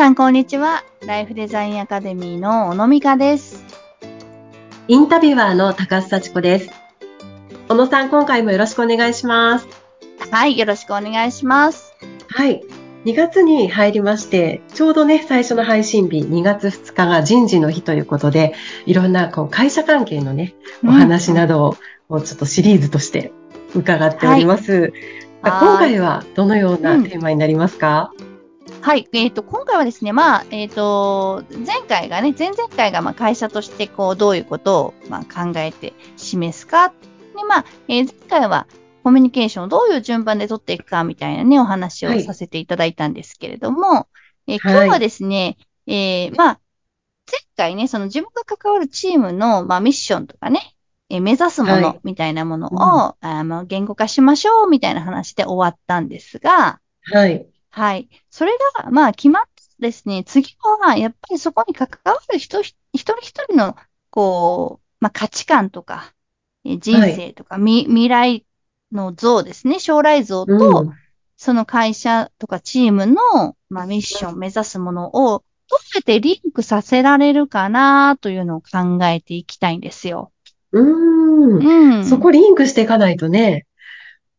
皆さん、こんにちは。ライフデザインアカデミーの小野美香です。インタビュアーの高須幸子です。小野さん、今回もよろしくお願いします。はい、よろしくお願いします。はい。2月に入りまして、ちょうどね、最初の配信日、2月2日が人事の日ということで、いろんなこう会社関係のね、お話などをちょっとシリーズとして伺っております。はい今回はどのようなテーマになりますか、はい、えっ、と、今回はですね、まあ、えっ、と、前回がね、前々回がまあ会社としてこう、どういうことをまあ考えて示すか。で、まあ、えー前回はコミュニケーションをどういう順番で取っていくかみたいなね、お話をはいさせていただいたんですけれども、えーはい今日はですね、えーまあ、前回ね、その自分が関わるチームの、まあ、ミッションとかね、えー目指すもはいのみたいなものを、うんあーまあ言語化しましょうみたいな話で終わったんですが、はい。はい。それが、まあ、決まってですね、次は、やっぱりそこに関わる人、一人一人の、こう、まあ、価値観とか、え人生とか、み未来の像ですね、将来像と、うんその会社とかチームの、まあ、ミッション、目指すものを、どうやってリンクさせられるかな、というのを考えていきたいんですよ。うーん。うん。そこリンクしていかないとね、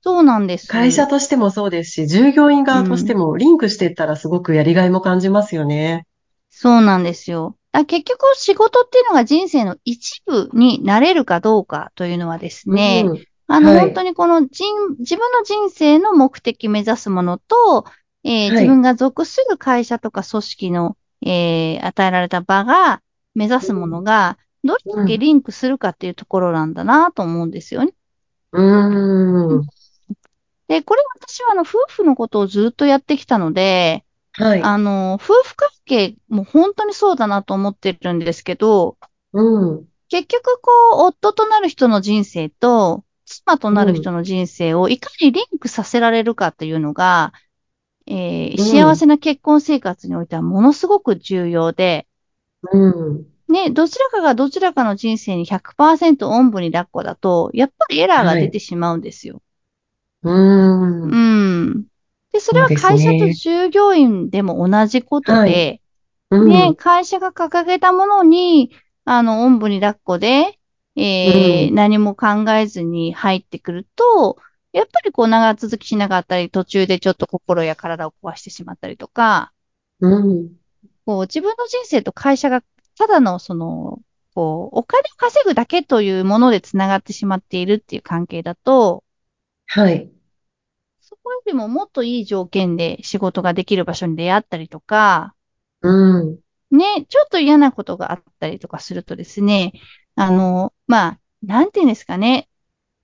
そうなんです。会社としてもそうですし、従業員側としてもリンクしていったらすごくやりがいも感じますよね。そうなんですよ。あ結局、仕事っていうのが人生の一部になれるかどうかというのはですね、うんあの、はい本当にこの人、自分の人生の目的目指すものと、えーはい自分が属する会社とか組織の、えー与えられた場が目指すものが、どれだけリンクするかっていうところなんだなと思うんですよね。うーん。で、これ私はあの、夫婦のことをずっとやってきたので、はい。あの、夫婦関係も本当にそうだなと思ってるんですけど、うん。結局、こう、夫となる人の人生と、妻となる人の人生をいかにリンクさせられるかっていうのが、えーうん幸せな結婚生活においてはものすごく重要で、うん。ね、どちらかがどちらかの人生に100%おんぶに抱っこだと、やっぱりエラーが出てしまうんですよ。う。うんん。で、それは会社ねと従業員でも同じことはで、うん。ね、会社が掲げたものに、あの、おんぶに抱っこで、えーうん何も考えずに入ってくると、やっぱりこう長続きしなかったり、途中でちょっと心や体を壊してしまったりとか、うん。こう自分の人生と会社がただのその、こう、お金を稼ぐだけというもので繋がってしまっているっていう関係だと、はい。そこよりももっといい条件で仕事ができる場所に出会ったりとか、うん。ね、ちょっと嫌なことがあったりとかするとですね、あの、まあ、なんていうんですかね。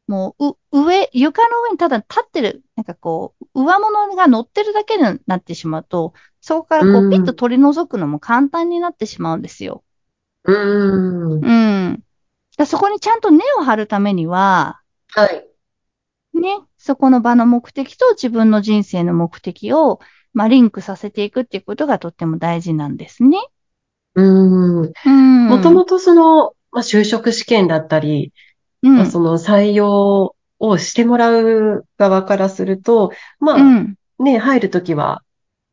もう、う、上、床の上にただ立ってる、なんかこう、上物が乗ってるだけになってしまうと、そこからこうピッと取り除くのも簡単になってしまうんですよ。うん。うん。だからそこにちゃんと根を張るためには、はい。ね、そこの場の目的と自分の人生の目的を、まあ、リンクさせていくっていうことがとっても大事なんですね。うん。うん。もともとその、まあ、就職試験だったり、うん、まあ、その採用をしてもらう側からすると、まあ、うん、ね、入るときは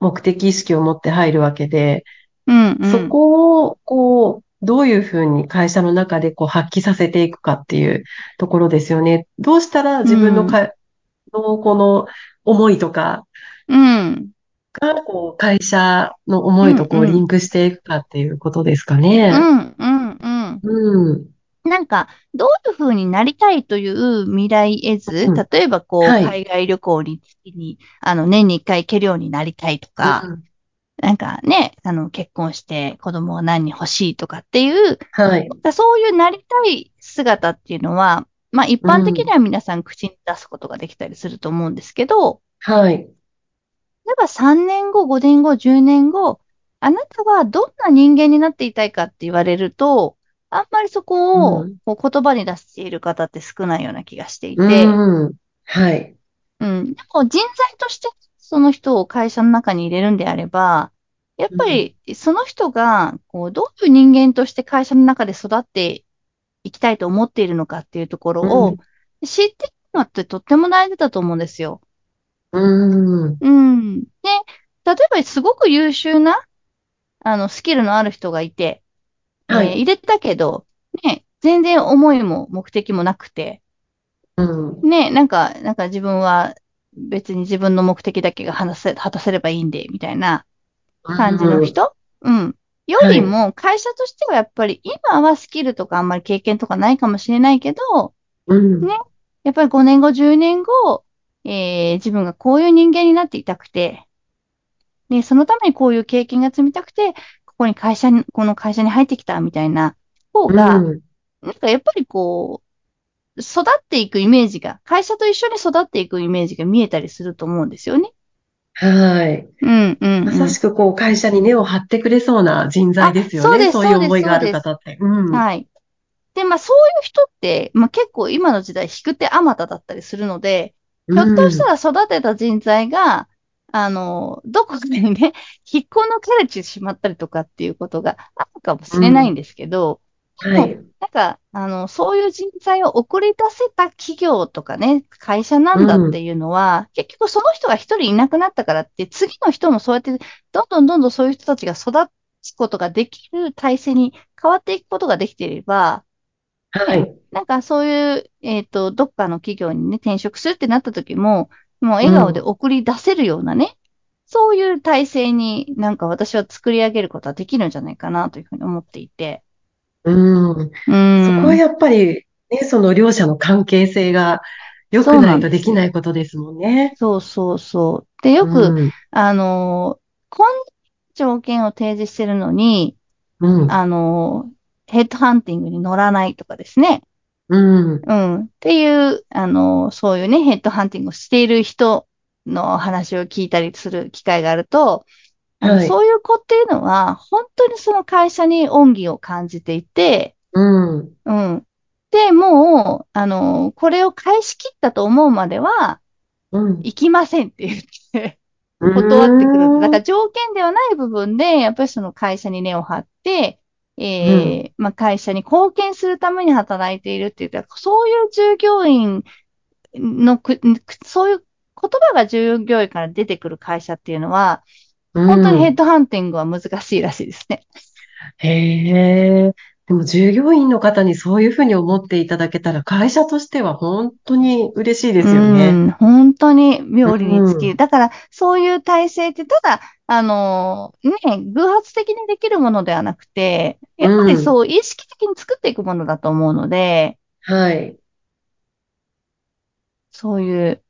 目的意識を持って入るわけで、うん、うん。そこどういうふうに会社の中でこう発揮させていくかっていうところですよね。どうしたら自分のか、のこの思いとかうん。が、こう、会社の思いとこうんうんうリンクしていくかっていうことですかうね。ん、うん、うん。うん。なんか、どういう風になりたいという未来絵図、うん例えばこう、はい海外旅行に、にあの、年に一回行けるようになりたいとか、うんなんかね、あの、結婚して子供が何人欲しいとかっていう、はい。そういうなりたい姿っていうのは、まあ一般的には皆さん口に出すことができたりすると思うんですけど、はい。例えば3年後、5年後、10年後、あなたはどんな人間になっていたいかって言われると、あんまりそこをうんこう言葉に出している方って少ないような気がしていて、うん。はい。うん。でも人材としてその人を会社の中に入れるんであれば、やっぱりその人がこうどういう人間として会社の中で育っていきたいと思っているのかっていうところうをん知っていくのってとっても大事だと思うんですよ。うん。うん。で、例えばすごく優秀なあの、スキルのある人がいて、はいえー入れたけど、ね、全然思いも目的もなくて、うん。ね、なんか、なんか自分は別に自分の目的だけが話せ、果たせればいいんで、みたいな感じの人？うん。よりも、会社としてはやっぱり、今はスキルとかあんまり経験とかないかもしれないけど、うん。ねやっぱり5年後、10年後、えー自分がこういう人間になっていたくて、で、そのためにこういう経験が積みたくて、ここに会社に、この会社に入ってきたみたいな方が、うんなんかやっぱりこう、育っていくイメージが、会社と一緒に育っていくイメージが見えたりすると思うんですよね。はい。うん、うん、うん。まさしくこう会社に根を張ってくれそうな人材ですよね。あそうですそういう思いがある方って。うん。はい。で、まあそういう人って、まあ結構今の時代引く手あまただったりするので、ひょっとしたら育てた人材が、あの、どこかにね、引っこ抜かれてしまったりとかっていうことがあるかもしれないんですけど、うんはい。なんか、あの、そういう人材を送り出せた企業とかね、会社なんだっていうのは、結局その人が一人いなくなったからって、次の人もそうやって、どんどんどんどんそういう人たちが育つことができる体制に変わっていくことができていれば、はい。なんかそういう、えっと、どっかの企業にね、転職するってなった時も、もう笑顔で送り出せるようなね、そういう体制になんか私は作り上げることはできるんじゃないかなというふうに思っていて。うん。うそん。こはやっぱり、ね、その両者の関係性が良くないとできないことですもんね。そうそうそう。で、よく、うん。あの、こんな条件を提示してるのに、うん。あの、ヘッドハンティングに乗らないとかですね。うん。うん。っていう、あの、そういうね、ヘッドハンティングをしている人の話を聞いたりする機会があると、はいそういう子っていうのは、本当にその会社に恩義を感じていて、うん。うん。で、もう、あの、これを返し切ったと思うまでは、うん。行きませんって言って、断ってくる。だから条件ではない部分で、やっぱりその会社に根を張って、えーまあ会社に貢献するために働いているって言ったら、そういう従業員のく、そういう言葉が従業員から出てくる会社っていうのは、うん、本当にヘッドハンティングは難しいらしいですね。へえ。でも従業員の方にそういうふうに思っていただけたら会社としては本当に嬉しいですようね。ん、本当に妙利に尽きる。うんだから、そういう体制って、ただ、あの、ね、偶発的にできるものではなくて、やっぱりそう、意識的に作っていくものだと思うので、はい。そういう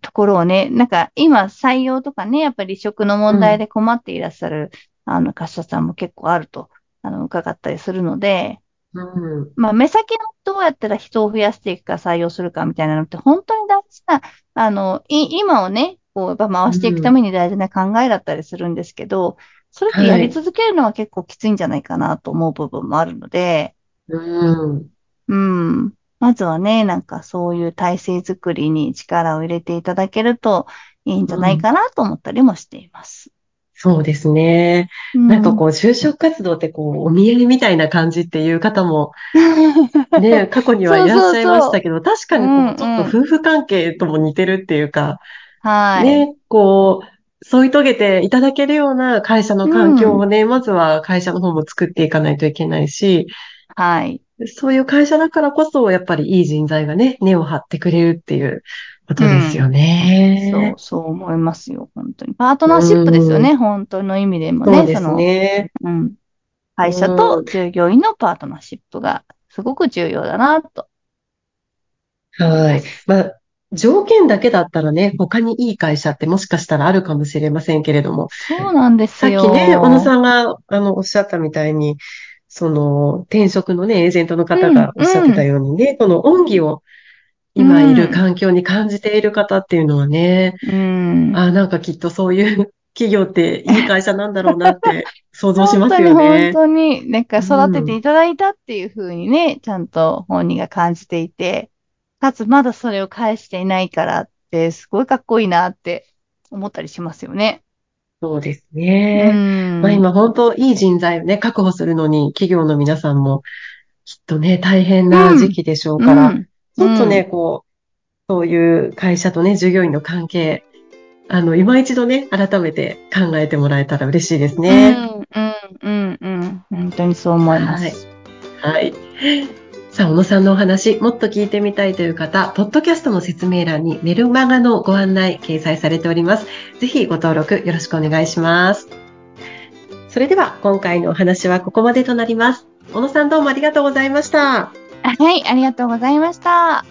ところをね、なんか今採用とかね、やっぱり離職の問題で困っていらっしゃる、あの、会社さんも結構あると、あの、伺ったりするので、うん。まあ、目先のどうやったら人を増やしていくか採用するかみたいなのって本当に大事な、あの、い今をね、こう、やっぱ回していくために大事な考えだったりするんですけど、それってやり続けるのは結構きついんじゃないかなと思う部分もあるので、うん。うん。まずはね、なんかそういう体制づくりに力を入れていただけるといいんじゃないかなと思ったりもしています。そうですね。なんかこう、就職活動ってこう、お見合いみたいな感じっていう方もうん、ね、過去にはいらっしゃいましたけど、確かにちょっと夫婦関係とも似てるっていうか、はい。ね、こう、添い遂げていただけるような会社の環境をね、まずは会社の方も作っていかないといけないし、はい。そういう会社だからこそ、やっぱりいい人材がね、根を張ってくれるっていうことですよね。そう、そう思いますよ、本当に。パートナーシップですよね、本当の意味でもね。そうですね。うん。会社と従業員のパートナーシップがすごく重要だな、と。はい。まあ、条件だけだったらね、他にいい会社ってもしかしたらあるかもしれませんけれども、そうなんですさっよ。きね、小野さんが、あの、おっしゃったみたいに、その、転職のね、エージェントの方がおっしゃってたようにね、この恩義を今いる環境に感じている方っていうのはね、うん。あ、なんかきっとそういう 企業っていい会社なんだろうなって想像しますよ本ね。当に、本当に、なんか育てていただいたっていうふうにね、ちゃんと本人が感じていて、かつまだそれを返していないからって、すごいかっこいいなって思ったりしますよね。そうですうね。ん。まあ今本当いい人材をね、確保するのに企業の皆さんもきっとね、大変な時期でしょうから、うんちょっとね、こう、そういう会社とね、従業員の関係、あの、今一度ね、改めて考えてもらえたら嬉しいですね。うん、うん。うん、うん、本当にそう思います。はい。はいさあ、小野さんのお話、もっと聞いてみたいという方、ポッドキャストの説明欄にメルマガのご案内掲載されております。ぜひご登録よろしくお願いします。それでは、今回のお話はここまでとなります。小野さんどうもありがとうございました。はい、ありがとうございました。